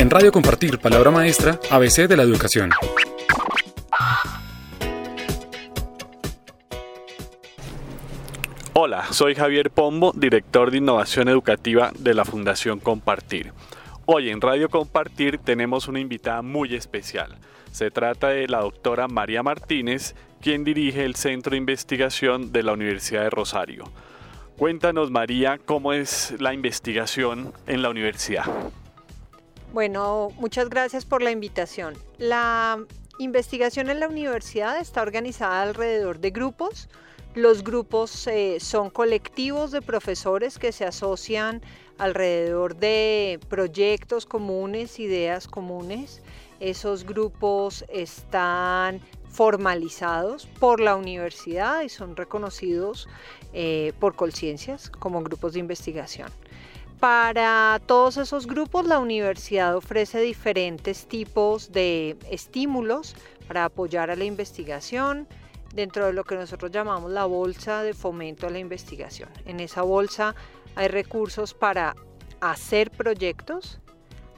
En Radio Compartir, palabra maestra, ABC de la educación. Hola, soy Javier Pombo, director de innovación educativa de la Fundación Compartir. Hoy en Radio Compartir tenemos una invitada muy especial. Se trata de la doctora María Martínez, quien dirige el Centro de Investigación de la Universidad de Rosario. Cuéntanos, María, cómo es la investigación en la universidad. Bueno, muchas gracias por la invitación. La investigación en la universidad está organizada alrededor de grupos. Los grupos eh, son colectivos de profesores que se asocian alrededor de proyectos comunes, ideas comunes. Esos grupos están formalizados por la universidad y son reconocidos eh, por Colciencias como grupos de investigación. Para todos esos grupos la universidad ofrece diferentes tipos de estímulos para apoyar a la investigación dentro de lo que nosotros llamamos la bolsa de fomento a la investigación. En esa bolsa hay recursos para hacer proyectos,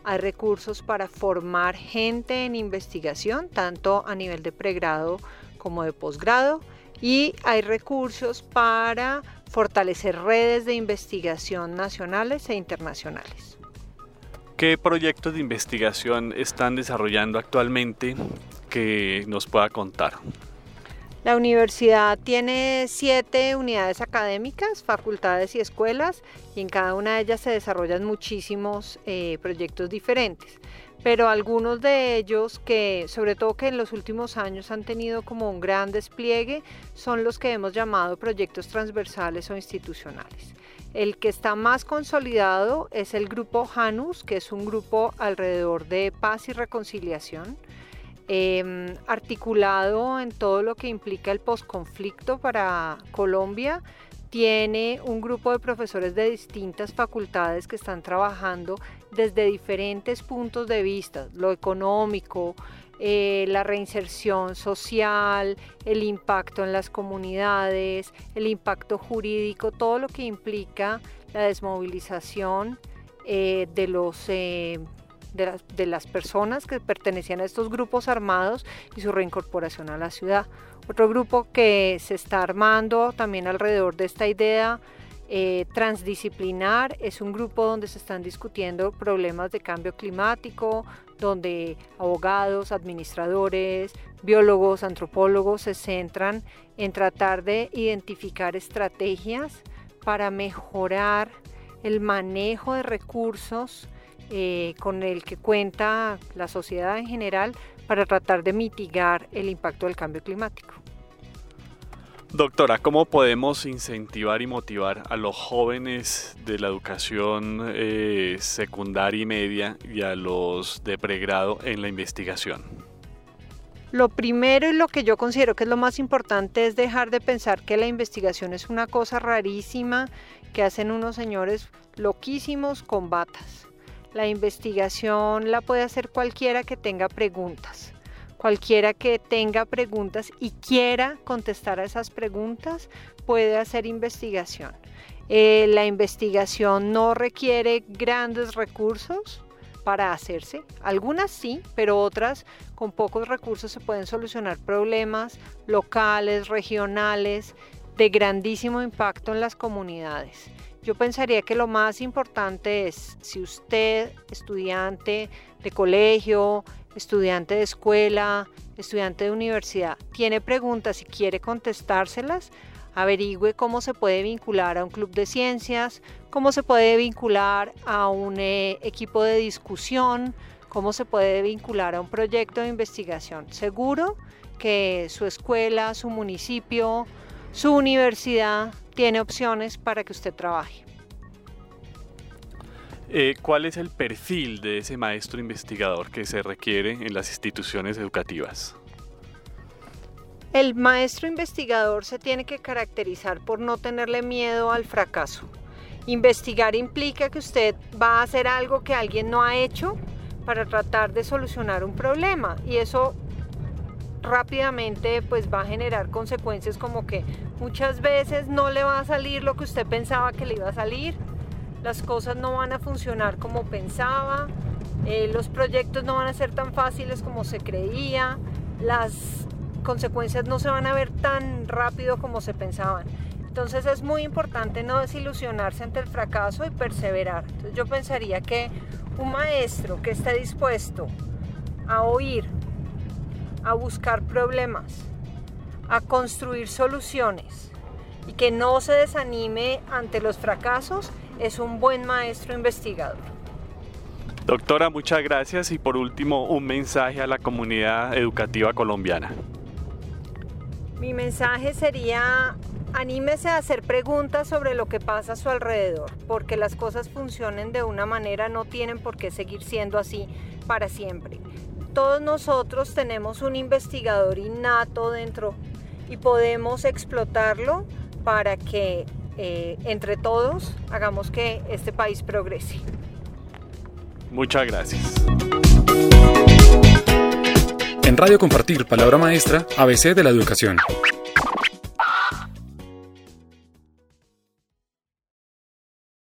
hay recursos para formar gente en investigación, tanto a nivel de pregrado como de posgrado, y hay recursos para fortalecer redes de investigación nacionales e internacionales. ¿Qué proyectos de investigación están desarrollando actualmente que nos pueda contar? La universidad tiene siete unidades académicas, facultades y escuelas, y en cada una de ellas se desarrollan muchísimos eh, proyectos diferentes. Pero algunos de ellos que, sobre todo que en los últimos años han tenido como un gran despliegue, son los que hemos llamado proyectos transversales o institucionales. El que está más consolidado es el grupo Janus, que es un grupo alrededor de paz y reconciliación Em, articulado en todo lo que implica el posconflicto para Colombia. Tiene un grupo de profesores de distintas facultades que están trabajando desde diferentes puntos de vista, lo económico, eh, la reinserción social, el impacto en las comunidades, el impacto jurídico, todo lo que implica la desmovilización eh, de los de las, personas que pertenecían a estos grupos armados y su reincorporación a la ciudad. Otro grupo que se está armando también alrededor de esta idea eh, transdisciplinar es un grupo donde se están discutiendo problemas de cambio climático, donde abogados, administradores, biólogos, antropólogos se centran en tratar de identificar estrategias para mejorar el manejo de recursos eh, con el que cuenta la sociedad en general para tratar de mitigar el impacto del cambio climático. Doctora, ¿cómo podemos incentivar y motivar a los jóvenes de la educación eh, secundaria y media y a los de pregrado en la investigación? Lo primero y lo que yo considero que es lo más importante es dejar de pensar que la investigación es una cosa rarísima que hacen unos señores loquísimos con batas. La investigación la puede hacer cualquiera que tenga preguntas. Cualquiera que tenga preguntas y quiera contestar a esas preguntas puede hacer investigación. Eh, la investigación no requiere grandes recursos para hacerse. Algunas sí, pero otras con pocos recursos se pueden solucionar problemas locales, regionales, de grandísimo impacto en las comunidades. Yo pensaría que lo más importante es si usted, estudiante de colegio, estudiante de escuela, estudiante de universidad, tiene preguntas y quiere contestárselas, averigüe cómo se puede vincular a un club de ciencias, cómo se puede vincular a un eh, equipo de discusión, cómo se puede vincular a un proyecto de investigación. Seguro que su escuela, su municipio, su universidad tiene opciones para que usted trabaje. Eh, ¿Cuál es el perfil de ese maestro investigador que se requiere en las instituciones educativas? El maestro investigador se tiene que caracterizar por no tenerle miedo al fracaso. Investigar implica que usted va a hacer algo que alguien no ha hecho para tratar de solucionar un problema y eso rápidamente pues va a generar consecuencias como que muchas veces no le va a salir lo que usted pensaba que le iba a salir, las cosas no van a funcionar como pensaba, eh, los proyectos no van a ser tan fáciles como se creía, las consecuencias no se van a ver tan rápido como se pensaban. Entonces es muy importante no desilusionarse ante el fracaso y perseverar. Yo pensaría que un maestro que esté dispuesto a oír, a buscar problemas, a construir soluciones y que no se desanime ante los fracasos, es un buen maestro investigador. Doctora, muchas gracias y por último un mensaje a la comunidad educativa colombiana. Mi mensaje sería, anímese a hacer preguntas sobre lo que pasa a su alrededor, porque las cosas funcionen de una manera no tienen por qué seguir siendo así para siempre. Todos nosotros tenemos un investigador innato dentro y podemos explotarlo para que eh, entre todos hagamos que este país progrese. Muchas gracias. En Radio Compartir, Palabra Maestra, ABC de la Educación.